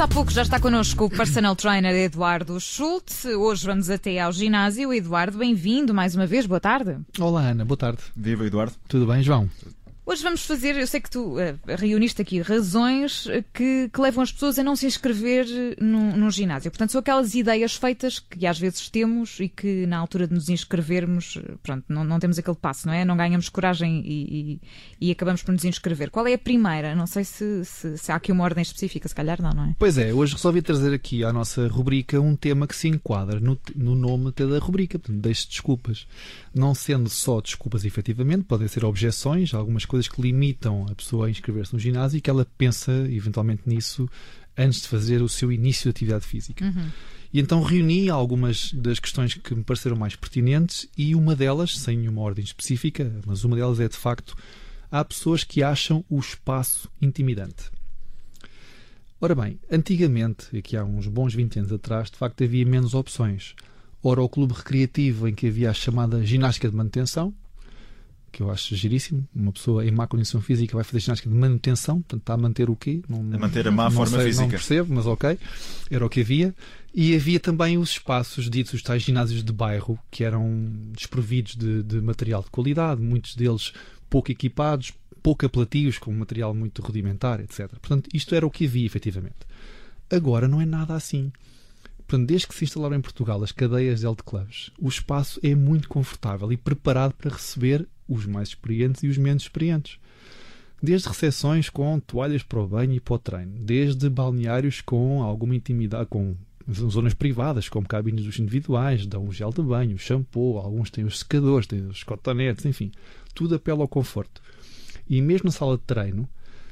disse há pouco, já está connosco o personal trainer Eduardo Schultz. Hoje vamos até ao ginásio. Eduardo, bem-vindo mais uma vez. Boa tarde. Olá, Ana. Boa tarde. Viva, Eduardo. Tudo bem, João? Hoje vamos fazer, eu sei que tu uh, reuniste aqui razões que, que, levam as pessoas a não se inscrever num, num, ginásio. Portanto, são aquelas ideias feitas que às vezes temos e que na altura de nos inscrevermos, pronto, não, não temos aquele passo, não é? Não ganhamos coragem e, e, e, acabamos por nos inscrever. Qual é a primeira? Não sei se, se, se, há aqui uma ordem específica, se calhar não, não é? Pois é, hoje resolvi trazer aqui à nossa rubrica um tema que se enquadra no, no nome da rubrica, portanto, deixe desculpas. Não sendo só desculpas efetivamente, podem ser objeções, algumas coisas que limitam a pessoa a inscrever-se no ginásio e que ela pensa eventualmente nisso antes de fazer o seu início de atividade física. Uhum. E então reuni algumas das questões que me pareceram mais pertinentes e uma delas, sem nenhuma ordem específica, mas uma delas é de facto: há pessoas que acham o espaço intimidante. Ora bem, antigamente, aqui há uns bons 20 anos atrás, de facto havia menos opções. Ora, o clube recreativo em que havia a chamada ginástica de manutenção, que eu acho giríssimo. Uma pessoa em má condição física vai fazer ginástica de manutenção, portanto está a manter o quê? Não, a manter a má não forma sei, física. Não percebo, mas ok. Era o que havia. E havia também os espaços ditos, os tais ginásios de bairro, que eram desprovidos de, de material de qualidade, muitos deles pouco equipados, pouco apelativos, com material muito rudimentar, etc. Portanto, isto era o que havia, efetivamente. Agora não é nada assim. Portanto, desde que se instalaram em Portugal as cadeias de health clubs, o espaço é muito confortável e preparado para receber os mais experientes e os menos experientes. Desde recepções com toalhas para o banho e para o treino, desde balneários com alguma intimidade, com zonas privadas, como cabines dos individuais, dão um gel de banho, shampoo, alguns têm os secadores, têm os cotonetes, enfim, tudo apela ao conforto. E mesmo na sala de treino,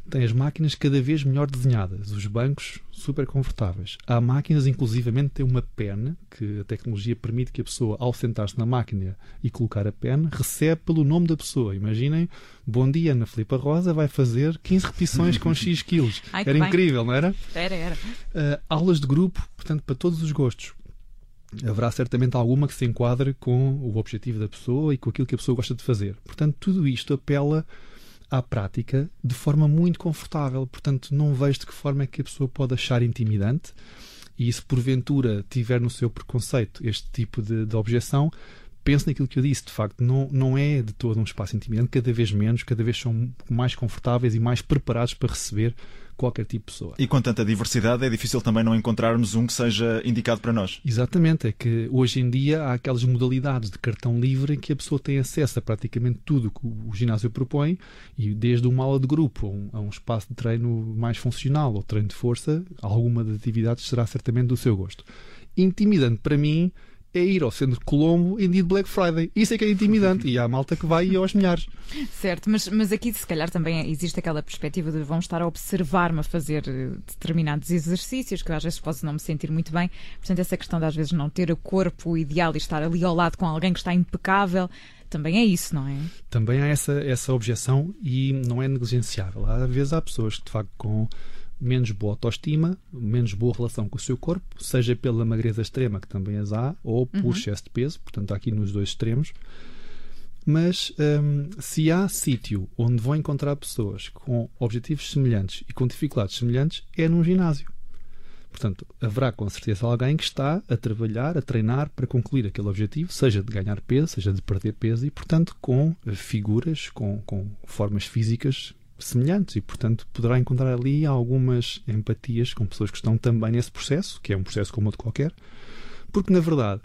tem as máquinas cada vez melhor desenhadas, os bancos super confortáveis. Há máquinas, inclusivamente, tem uma pena, que a tecnologia permite que a pessoa, ao sentar-se na máquina e colocar a pena, recebe pelo nome da pessoa. Imaginem, bom dia, Ana Filipa Rosa vai fazer 15 repetições com X quilos. Ai, era incrível, não era? Era, era. Uh, aulas de grupo, portanto, para todos os gostos. Haverá certamente alguma que se enquadre com o objetivo da pessoa e com aquilo que a pessoa gosta de fazer. Portanto, tudo isto apela à prática de forma muito confortável. Portanto, não vejo de que forma é que a pessoa pode achar intimidante. E se porventura tiver no seu preconceito este tipo de, de objeção, pense naquilo que eu disse. De facto, não, não é de todo um espaço intimidante, cada vez menos, cada vez são mais confortáveis e mais preparados para receber qualquer tipo de pessoa. E com tanta diversidade é difícil também não encontrarmos um que seja indicado para nós. Exatamente, é que hoje em dia há aquelas modalidades de cartão livre em que a pessoa tem acesso a praticamente tudo que o ginásio propõe e desde uma aula de grupo a um, a um espaço de treino mais funcional ou treino de força, alguma das atividades será certamente do seu gosto. Intimidante para mim é ir ao centro de Colombo em dia de Black Friday. Isso é que é intimidante. E há a malta que vai aos milhares. Certo, mas, mas aqui se calhar também existe aquela perspectiva de vão estar a observar-me a fazer eh, determinados exercícios, que eu às vezes posso não me sentir muito bem. Portanto, essa questão de às vezes não ter o corpo ideal e estar ali ao lado com alguém que está impecável. Também é isso, não é? Também há essa, essa objeção e não é negligenciável. Às vezes há pessoas que, de facto, com menos boa autoestima, menos boa relação com o seu corpo, seja pela magreza extrema, que também as há, ou por uhum. excesso de peso, portanto, aqui nos dois extremos. Mas um, se há sítio onde vão encontrar pessoas com objetivos semelhantes e com dificuldades semelhantes, é num ginásio. Portanto, haverá com certeza alguém que está a trabalhar, a treinar para concluir aquele objetivo, seja de ganhar peso, seja de perder peso, e, portanto, com figuras, com, com formas físicas semelhantes e, portanto, poderá encontrar ali algumas empatias com pessoas que estão também nesse processo, que é um processo como outro qualquer, porque, na verdade,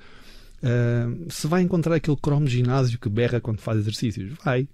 uh, se vai encontrar aquele cromo ginásio que berra quando faz exercícios, vai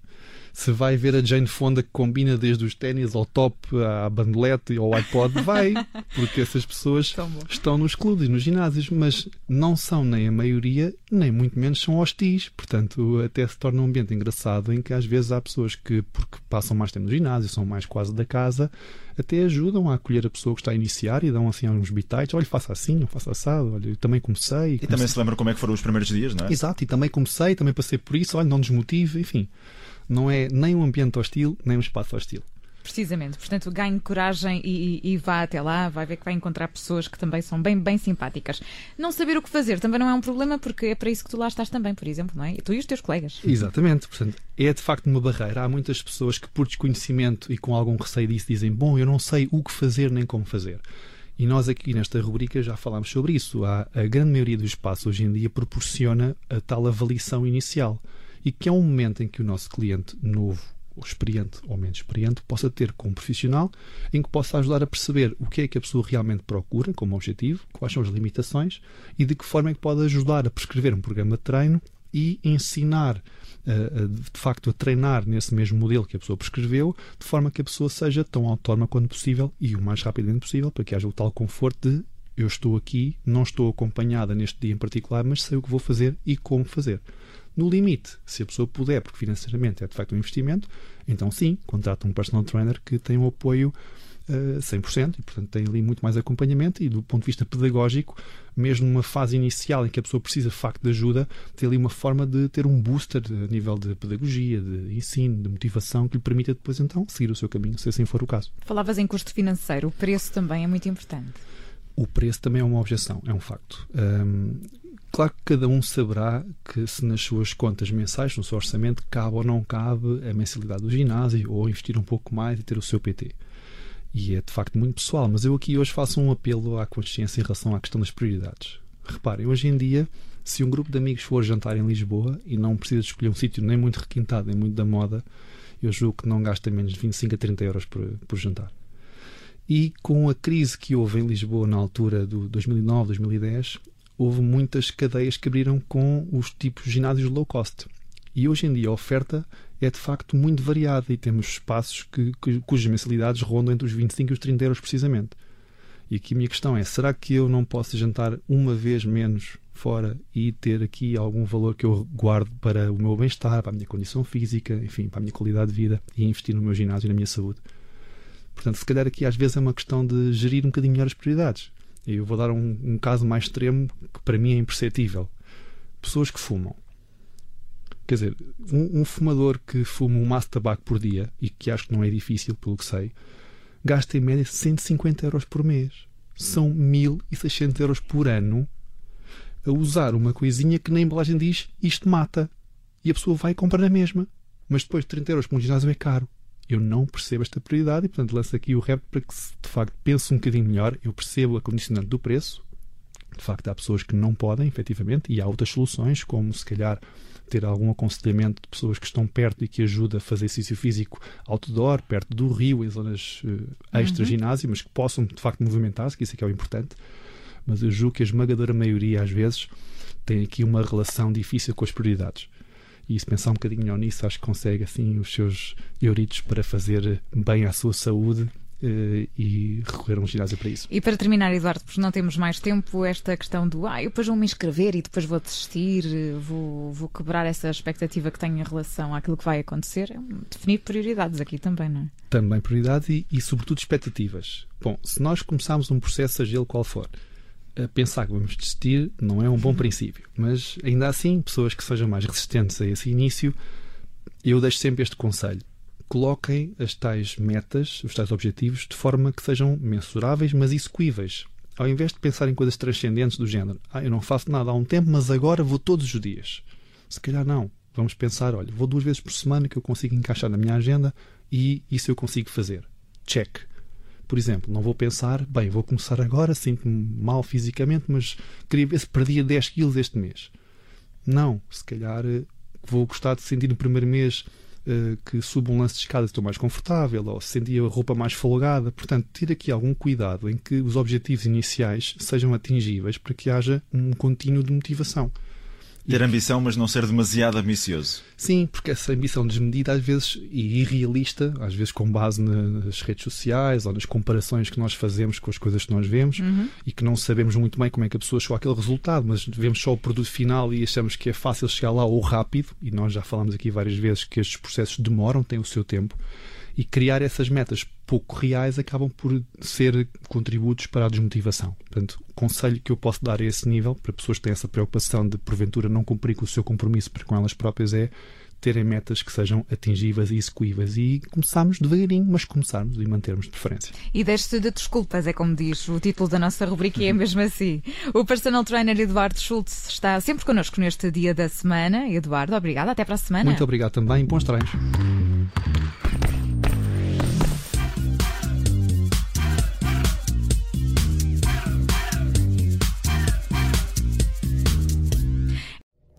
se vai ver a Jane Fonda que combina desde os ténis ao top, à bandolete ao iPod, vai, porque essas pessoas estão nos clubes e nos ginásios, mas não são nem a maioria, nem muito menos são hostis. Portanto, até se torna um ambiente engraçado em que às vezes há pessoas que, porque passam mais tempo no ginásio, são mais quase da casa, até ajudam a acolher a pessoa que está a iniciar e dão assim alguns bitites, olha, faça assim, faça assado, olha, eu também comecei. E também se lembra como é que foram os primeiros dias, não é? Exato, e também comecei, também passei por isso, olha, não desmotive, enfim não é nem um ambiente hostil, nem um espaço hostil. Precisamente, portanto, ganhe coragem e, e, e, vá até lá, vai ver que vai encontrar pessoas que também são bem, bem simpáticas. Não saber o que fazer também não é um problema, porque é para isso que tu lá estás também, por exemplo, não é? E tu e os teus colegas. Exatamente, portanto, é de facto uma barreira. Há muitas pessoas que, por desconhecimento e com algum receio disso, dizem: Bom, eu não sei o que fazer nem como fazer. E nós aqui nesta rubrica já falámos sobre isso. Há, a grande maioria dos espaços hoje em dia proporciona a tal avaliação inicial e que é um momento em que o nosso cliente novo ou experiente ou menos experiente, possa ter com um profissional em que possa ajudar a perceber o que é que a pessoa realmente procura como objetivo, quais são as limitações e de que forma é que pode ajudar a prescrever um programa de treino e ensinar de facto a treinar nesse mesmo modelo que a pessoa prescreveu, de forma que a pessoa seja tão autónoma quanto possível e o mais rapidamente possível, para que haja o tal conforto de eu estou aqui, não estou acompanhada neste dia em particular, mas sei o que vou fazer e como fazer. No limite, se a pessoa puder, porque financeiramente é de facto um investimento, então sim, contrata um personal trainer que tem um apoio uh, 100% e, portanto, tem ali muito mais acompanhamento e, do ponto de vista pedagógico, mesmo numa fase inicial em que a pessoa precisa de facto de ajuda, tem ali uma forma de ter um booster a nível de pedagogia, de ensino, de motivação, que lhe permita depois então seguir o seu caminho, se assim for o caso. Falavas em custo financeiro, o preço também é muito importante. O preço também é uma objeção, é um facto. Um, Claro que cada um saberá que se nas suas contas mensais, no seu orçamento, cabe ou não cabe a mensalidade do ginásio ou investir um pouco mais e ter o seu PT. E é de facto muito pessoal, mas eu aqui hoje faço um apelo à consciência em relação à questão das prioridades. Reparem, hoje em dia, se um grupo de amigos for jantar em Lisboa e não precisa escolher um sítio nem muito requintado, nem muito da moda, eu julgo que não gasta menos de 25 a 30 euros por, por jantar. E com a crise que houve em Lisboa na altura do 2009, 2010, houve muitas cadeias que abriram com os tipos ginásios low cost. E hoje em dia a oferta é de facto muito variada e temos espaços que, que, cujas mensalidades rondam entre os 25 e os 30 euros precisamente. E aqui a minha questão é: será que eu não posso jantar uma vez menos fora e ter aqui algum valor que eu guardo para o meu bem-estar, para a minha condição física, enfim, para a minha qualidade de vida e investir no meu ginásio e na minha saúde? Portanto, se calhar aqui às vezes é uma questão de gerir um bocadinho melhor as prioridades. Eu vou dar um, um caso mais extremo que para mim é imperceptível. Pessoas que fumam. Quer dizer, um, um, fumador que fuma um maço de tabaco por dia, e que acho que não é difícil, pelo que sei, gasta em média 150 euros por mês. São 1.600 euros por ano a usar uma coisinha que na embalagem diz isto mata. E a pessoa vai comprar na mesma. Mas depois de 30 euros com um ginásio é caro eu não percebo esta prioridade e, portanto, lanço aqui o rap para que, de facto, pense um bocadinho melhor. Eu percebo a condicionante do preço. De facto, há pessoas que não podem, efetivamente, e há outras soluções, como se calhar ter algum aconselhamento de pessoas que estão perto e que ajuda a fazer exercício físico outdoor, perto do rio, em zonas uh, extra-ginásio, uhum. mas que possam, de facto, movimentar-se, que isso é que é o importante. Mas eu julgo que a esmagadora maioria, às vezes, tem aqui uma relação difícil com as prioridades. E se pensar um bocadinho nisso, acho que consegue assim os seus euritos para fazer bem à sua saúde Uh, e recorrer a um ginásio para isso. E para terminar, Eduardo, porque não temos mais tempo, esta questão do ah, eu depois vou me inscrever e depois vou desistir, vou, vou quebrar essa expectativa que tenho em relação àquilo que vai acontecer, é definir prioridades aqui também, não é? Também prioridades e, e, sobretudo, expectativas. Bom, se nós começarmos um processo, seja ele qual for, pensar que vamos desistir não é um bom princípio. Mas ainda assim, pessoas que sejam mais resistentes a esse início, eu deixo sempre este conselho. Coloquem as tais metas, os tais objetivos, de forma que sejam mensuráveis, mas execuíveis. Ao invés de pensar em coisas transcendentes do género, ah, eu não faço nada há um tempo, mas agora vou todos os dias. Se calhar não. Vamos pensar, olha, vou duas vezes por semana que eu consigo encaixar na minha agenda e isso eu consigo fazer. Check. Por exemplo, não vou pensar, bem, vou começar agora, sinto-me mal fisicamente, mas queria ver se perdia 10 quilos este mês. Não, se calhar eh, vou gostar de sentir no primeiro mês uh, que subo um lance de escada estou mais confortável, ou sentir a roupa mais folgada. Portanto, ter aqui algum cuidado em que os objetivos iniciais sejam atingíveis para que haja um contínuo de motivação. Ter ambição, mas não ser demasiado ambicioso. Sim, porque essa ambição desmedida, às vezes, e irrealista, às vezes com base nas redes sociais ou nas comparações que nós fazemos com as coisas que nós vemos uhum. e que não sabemos muito bem como é que a pessoa chegou àquele resultado, mas vemos só o produto final e achamos que é fácil chegar lá ou rápido, e nós já falamos aqui várias vezes que estes processos demoram, têm o seu tempo e criar essas metas pouco reais acabam por ser contributos para a desmotivação. Portanto, o conselho que eu posso dar a esse nível, para pessoas que têm essa preocupação de porventura não cumprir com o seu compromisso para com elas próprias, é terem metas que sejam atingíveis e execuíveis e começarmos devagarinho, mas começarmos e mantermos de preferência. E deixe-te de desculpas, é como diz o título da nossa rubrica, e é mesmo assim. O personal trainer Eduardo Schultz está sempre connosco neste dia da semana. Eduardo, obrigado, até para a semana. Muito obrigado também, bons treinos.